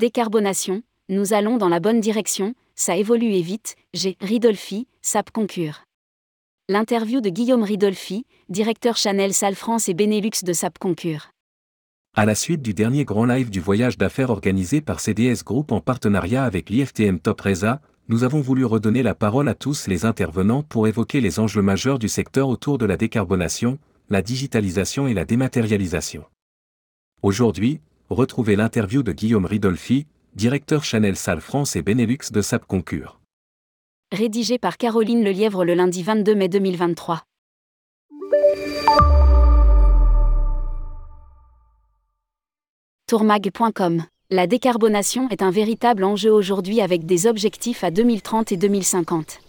Décarbonation, nous allons dans la bonne direction, ça évolue et vite, j'ai Ridolfi, SAP Concure. L'interview de Guillaume Ridolfi, directeur Chanel Salle France et Benelux de SAP Concure. À la suite du dernier grand live du voyage d'affaires organisé par CDS Group en partenariat avec l'IFTM Top Reza, nous avons voulu redonner la parole à tous les intervenants pour évoquer les enjeux majeurs du secteur autour de la décarbonation, la digitalisation et la dématérialisation. Aujourd'hui, retrouvez l'interview de Guillaume Ridolfi, directeur Chanel Salle France et Benelux de SAP Concure. Rédigé par Caroline Lelièvre le lundi 22 mai 2023. Tourmag.com La décarbonation est un véritable enjeu aujourd'hui avec des objectifs à 2030 et 2050.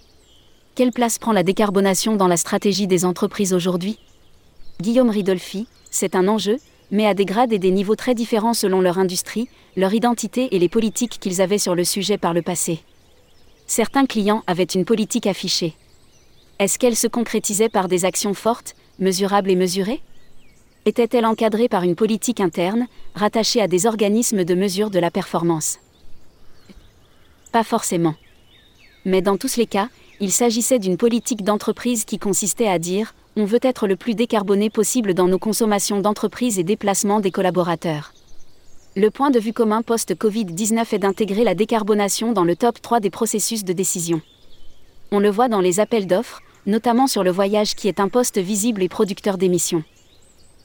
Quelle place prend la décarbonation dans la stratégie des entreprises aujourd'hui? Guillaume Ridolfi, c'est un enjeu, mais à des grades et des niveaux très différents selon leur industrie, leur identité et les politiques qu'ils avaient sur le sujet par le passé. Certains clients avaient une politique affichée. Est-ce qu'elle se concrétisait par des actions fortes, mesurables et mesurées? Était-elle encadrée par une politique interne, rattachée à des organismes de mesure de la performance? Pas forcément. Mais dans tous les cas, il s'agissait d'une politique d'entreprise qui consistait à dire on veut être le plus décarboné possible dans nos consommations d'entreprise et déplacements des collaborateurs. Le point de vue commun post-Covid-19 est d'intégrer la décarbonation dans le top 3 des processus de décision. On le voit dans les appels d'offres, notamment sur le voyage qui est un poste visible et producteur d'émissions.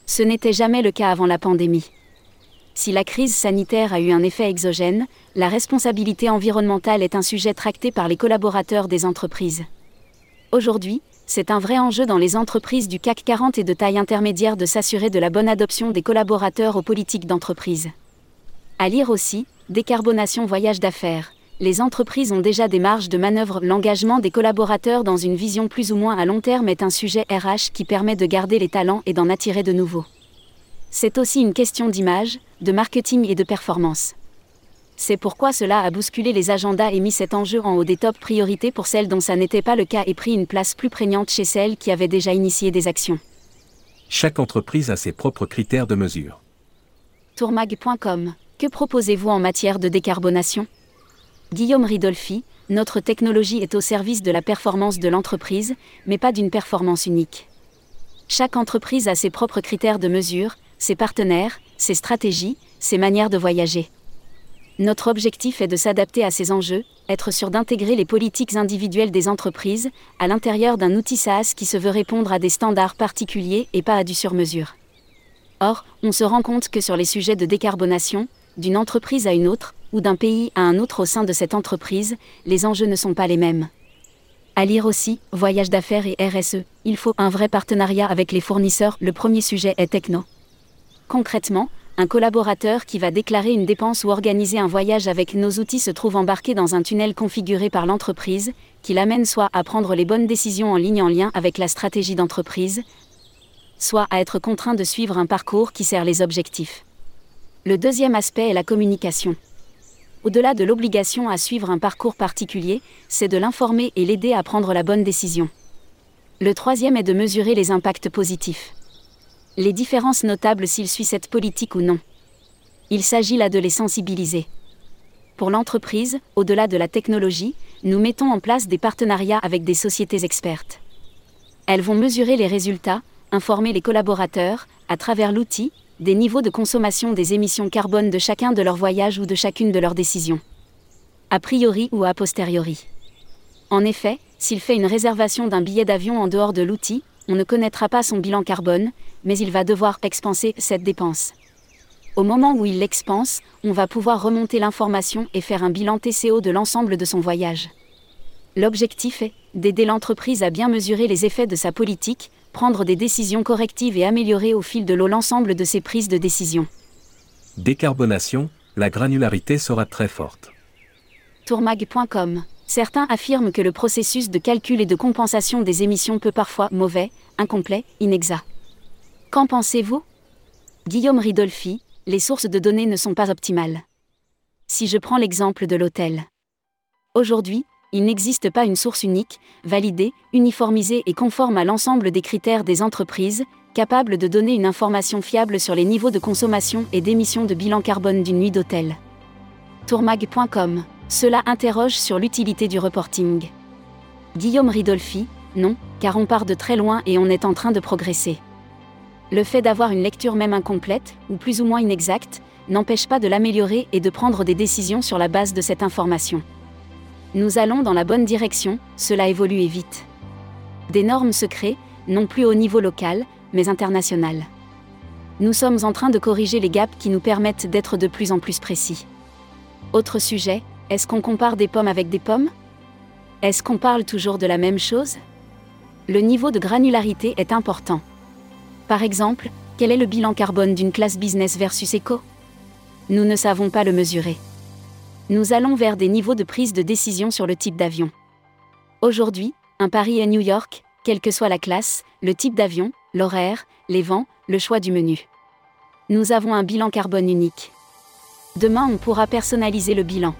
Ce n'était jamais le cas avant la pandémie. Si la crise sanitaire a eu un effet exogène, la responsabilité environnementale est un sujet tracté par les collaborateurs des entreprises. Aujourd'hui, c'est un vrai enjeu dans les entreprises du CAC 40 et de taille intermédiaire de s'assurer de la bonne adoption des collaborateurs aux politiques d'entreprise. À lire aussi, décarbonation voyage d'affaires. Les entreprises ont déjà des marges de manœuvre. L'engagement des collaborateurs dans une vision plus ou moins à long terme est un sujet RH qui permet de garder les talents et d'en attirer de nouveaux. C'est aussi une question d'image, de marketing et de performance. C'est pourquoi cela a bousculé les agendas et mis cet enjeu en haut des top priorités pour celles dont ça n'était pas le cas et pris une place plus prégnante chez celles qui avaient déjà initié des actions. Chaque entreprise a ses propres critères de mesure. Tourmag.com Que proposez-vous en matière de décarbonation? Guillaume Ridolfi, notre technologie est au service de la performance de l'entreprise, mais pas d'une performance unique. Chaque entreprise a ses propres critères de mesure, ses partenaires, ses stratégies, ses manières de voyager. Notre objectif est de s'adapter à ces enjeux, être sûr d'intégrer les politiques individuelles des entreprises à l'intérieur d'un outil SaaS qui se veut répondre à des standards particuliers et pas à du sur-mesure. Or, on se rend compte que sur les sujets de décarbonation, d'une entreprise à une autre, ou d'un pays à un autre au sein de cette entreprise, les enjeux ne sont pas les mêmes. À lire aussi, voyage d'affaires et RSE, il faut un vrai partenariat avec les fournisseurs, le premier sujet est techno. Concrètement, un collaborateur qui va déclarer une dépense ou organiser un voyage avec nos outils se trouve embarqué dans un tunnel configuré par l'entreprise, qui l'amène soit à prendre les bonnes décisions en ligne en lien avec la stratégie d'entreprise, soit à être contraint de suivre un parcours qui sert les objectifs. Le deuxième aspect est la communication. Au-delà de l'obligation à suivre un parcours particulier, c'est de l'informer et l'aider à prendre la bonne décision. Le troisième est de mesurer les impacts positifs les différences notables s'il suit cette politique ou non. Il s'agit là de les sensibiliser. Pour l'entreprise, au-delà de la technologie, nous mettons en place des partenariats avec des sociétés expertes. Elles vont mesurer les résultats, informer les collaborateurs, à travers l'outil, des niveaux de consommation des émissions carbone de chacun de leurs voyages ou de chacune de leurs décisions. A priori ou a posteriori. En effet, s'il fait une réservation d'un billet d'avion en dehors de l'outil, on ne connaîtra pas son bilan carbone, mais il va devoir expenser cette dépense. Au moment où il l'expense, on va pouvoir remonter l'information et faire un bilan TCO de l'ensemble de son voyage. L'objectif est d'aider l'entreprise à bien mesurer les effets de sa politique, prendre des décisions correctives et améliorer au fil de l'eau l'ensemble de ses prises de décision. Décarbonation, la granularité sera très forte. Tourmag.com Certains affirment que le processus de calcul et de compensation des émissions peut parfois mauvais, incomplet, inexact. Qu'en pensez-vous? Guillaume Ridolfi, les sources de données ne sont pas optimales. Si je prends l'exemple de l'hôtel. Aujourd'hui, il n'existe pas une source unique, validée, uniformisée et conforme à l'ensemble des critères des entreprises, capable de donner une information fiable sur les niveaux de consommation et d'émissions de bilan carbone d'une nuit d'hôtel. Tourmag.com. Cela interroge sur l'utilité du reporting. Guillaume Ridolfi, non, car on part de très loin et on est en train de progresser. Le fait d'avoir une lecture même incomplète, ou plus ou moins inexacte, n'empêche pas de l'améliorer et de prendre des décisions sur la base de cette information. Nous allons dans la bonne direction, cela évolue vite. Des normes se créent, non plus au niveau local, mais international. Nous sommes en train de corriger les gaps qui nous permettent d'être de plus en plus précis. Autre sujet, est-ce qu'on compare des pommes avec des pommes? Est-ce qu'on parle toujours de la même chose? Le niveau de granularité est important. Par exemple, quel est le bilan carbone d'une classe business versus éco? Nous ne savons pas le mesurer. Nous allons vers des niveaux de prise de décision sur le type d'avion. Aujourd'hui, un Paris et New York, quelle que soit la classe, le type d'avion, l'horaire, les vents, le choix du menu. Nous avons un bilan carbone unique. Demain, on pourra personnaliser le bilan.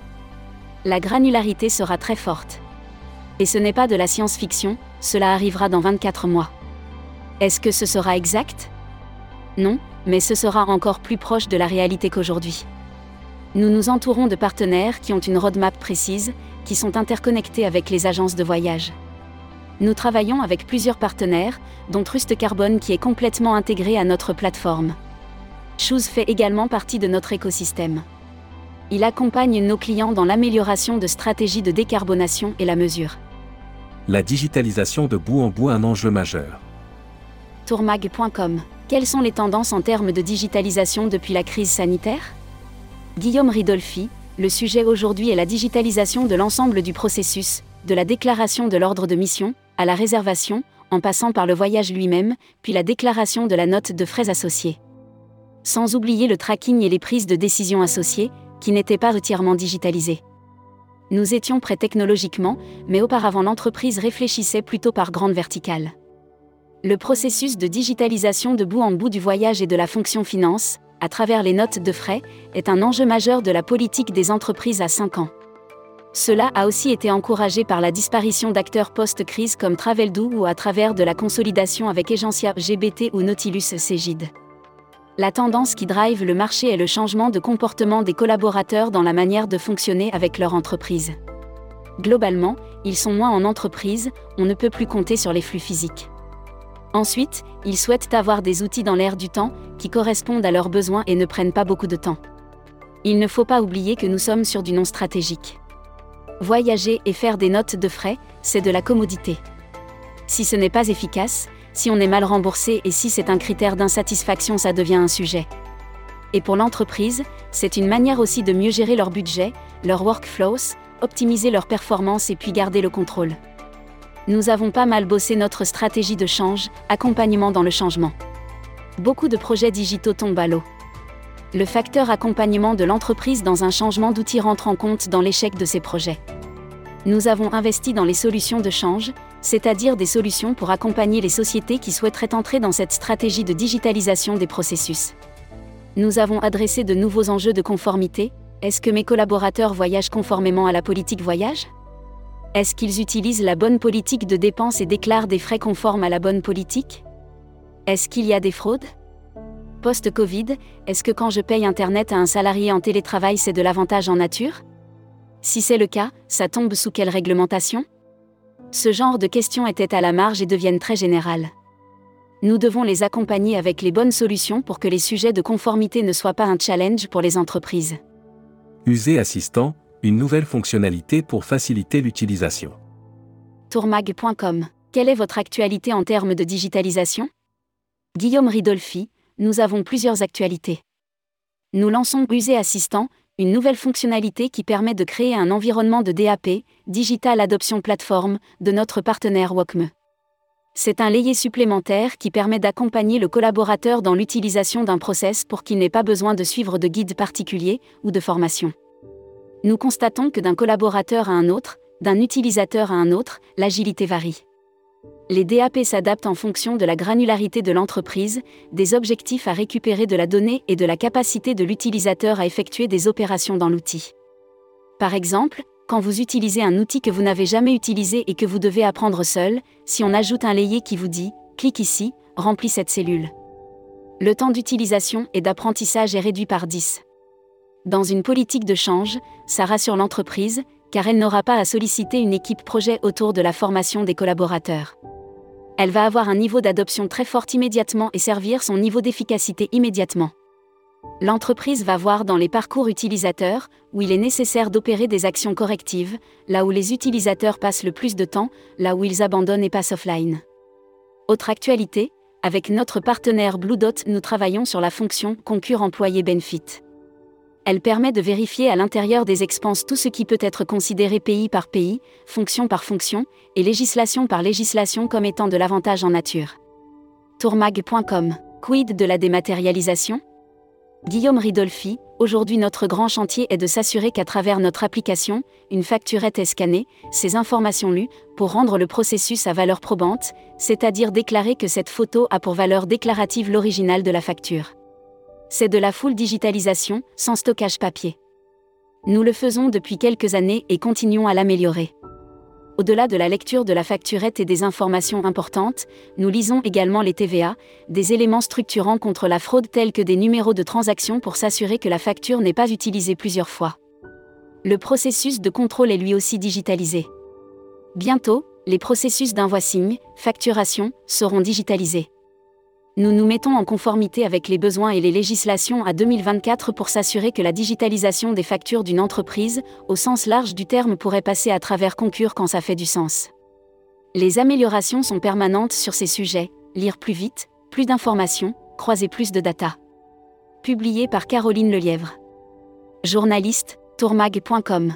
La granularité sera très forte. Et ce n'est pas de la science-fiction, cela arrivera dans 24 mois. Est-ce que ce sera exact? Non, mais ce sera encore plus proche de la réalité qu'aujourd'hui. Nous nous entourons de partenaires qui ont une roadmap précise, qui sont interconnectés avec les agences de voyage. Nous travaillons avec plusieurs partenaires, dont Trust Carbone qui est complètement intégré à notre plateforme. Chose fait également partie de notre écosystème. Il accompagne nos clients dans l'amélioration de stratégies de décarbonation et la mesure. La digitalisation de bout en bout un enjeu majeur. Tourmag.com. Quelles sont les tendances en termes de digitalisation depuis la crise sanitaire? Guillaume Ridolfi, le sujet aujourd'hui est la digitalisation de l'ensemble du processus, de la déclaration de l'ordre de mission, à la réservation, en passant par le voyage lui-même, puis la déclaration de la note de frais associés. Sans oublier le tracking et les prises de décision associées, qui n'étaient pas entièrement digitalisées. Nous étions prêts technologiquement, mais auparavant l'entreprise réfléchissait plutôt par grande verticale. Le processus de digitalisation de bout en bout du voyage et de la fonction finance, à travers les notes de frais, est un enjeu majeur de la politique des entreprises à 5 ans. Cela a aussi été encouragé par la disparition d'acteurs post-crise comme Traveldoo ou à travers de la consolidation avec Agencia GBT ou Nautilus Cegid. La tendance qui drive le marché est le changement de comportement des collaborateurs dans la manière de fonctionner avec leur entreprise. Globalement, ils sont moins en entreprise, on ne peut plus compter sur les flux physiques. Ensuite, ils souhaitent avoir des outils dans l'air du temps, qui correspondent à leurs besoins et ne prennent pas beaucoup de temps. Il ne faut pas oublier que nous sommes sur du non stratégique. Voyager et faire des notes de frais, c'est de la commodité. Si ce n'est pas efficace, si on est mal remboursé et si c'est un critère d'insatisfaction, ça devient un sujet. Et pour l'entreprise, c'est une manière aussi de mieux gérer leur budget, leurs workflows, optimiser leur performance et puis garder le contrôle nous avons pas mal bossé notre stratégie de change, accompagnement dans le changement. Beaucoup de projets digitaux tombent à l'eau. Le facteur accompagnement de l'entreprise dans un changement d'outil rentre en compte dans l'échec de ces projets. Nous avons investi dans les solutions de change, c'est-à-dire des solutions pour accompagner les sociétés qui souhaiteraient entrer dans cette stratégie de digitalisation des processus. Nous avons adressé de nouveaux enjeux de conformité. Est-ce que mes collaborateurs voyagent conformément à la politique voyage? Est-ce qu'ils utilisent la bonne politique de dépenses et déclarent des frais conformes à la bonne politique? Est-ce qu'il y a des fraudes? Post-Covid, est-ce que quand je paye Internet à un salarié en télétravail, c'est de l'avantage en nature? Si c'est le cas, ça tombe sous quelle réglementation? Ce genre de questions étaient à la marge et deviennent très générales. Nous devons les accompagner avec les bonnes solutions pour que les sujets de conformité ne soient pas un challenge pour les entreprises. User assistant, une nouvelle fonctionnalité pour faciliter l'utilisation. Tourmag.com. Quelle est votre actualité en termes de digitalisation? Guillaume Ridolfi, nous avons plusieurs actualités. Nous lançons User Assistant, une nouvelle fonctionnalité qui permet de créer un environnement de DAP, Digital Adoption Platform, de notre partenaire WOCME. C'est un layé supplémentaire qui permet d'accompagner le collaborateur dans l'utilisation d'un process pour qu'il n'ait pas besoin de suivre de guide particulier ou de formation nous constatons que d'un collaborateur à un autre, d'un utilisateur à un autre, l'agilité varie. Les DAP s'adaptent en fonction de la granularité de l'entreprise, des objectifs à récupérer de la donnée et de la capacité de l'utilisateur à effectuer des opérations dans l'outil. Par exemple, quand vous utilisez un outil que vous n'avez jamais utilisé et que vous devez apprendre seul, si on ajoute un layé qui vous dit ⁇ clique ici, remplis cette cellule ⁇ Le temps d'utilisation et d'apprentissage est réduit par 10. Dans une politique de change, ça rassure l'entreprise, car elle n'aura pas à solliciter une équipe projet autour de la formation des collaborateurs. Elle va avoir un niveau d'adoption très fort immédiatement et servir son niveau d'efficacité immédiatement. L'entreprise va voir dans les parcours utilisateurs, où il est nécessaire d'opérer des actions correctives, là où les utilisateurs passent le plus de temps, là où ils abandonnent et passent offline. Autre actualité, avec notre partenaire Blue Dot, nous travaillons sur la fonction Concure employé Benefit. Elle permet de vérifier à l'intérieur des expenses tout ce qui peut être considéré pays par pays, fonction par fonction, et législation par législation comme étant de l'avantage en nature. Tourmag.com. Quid de la dématérialisation? Guillaume Ridolfi, aujourd'hui notre grand chantier est de s'assurer qu'à travers notre application, une facturette est scannée, ses informations lues, pour rendre le processus à valeur probante, c'est-à-dire déclarer que cette photo a pour valeur déclarative l'original de la facture. C'est de la full digitalisation, sans stockage papier. Nous le faisons depuis quelques années et continuons à l'améliorer. Au-delà de la lecture de la facturette et des informations importantes, nous lisons également les TVA, des éléments structurants contre la fraude tels que des numéros de transaction pour s'assurer que la facture n'est pas utilisée plusieurs fois. Le processus de contrôle est lui aussi digitalisé. Bientôt, les processus d'invoicing, facturation, seront digitalisés nous nous mettons en conformité avec les besoins et les législations à 2024 pour s'assurer que la digitalisation des factures d'une entreprise, au sens large du terme, pourrait passer à travers Concure quand ça fait du sens. Les améliorations sont permanentes sur ces sujets, lire plus vite, plus d'informations, croiser plus de data. Publié par Caroline Lelièvre. Journaliste, tourmag.com.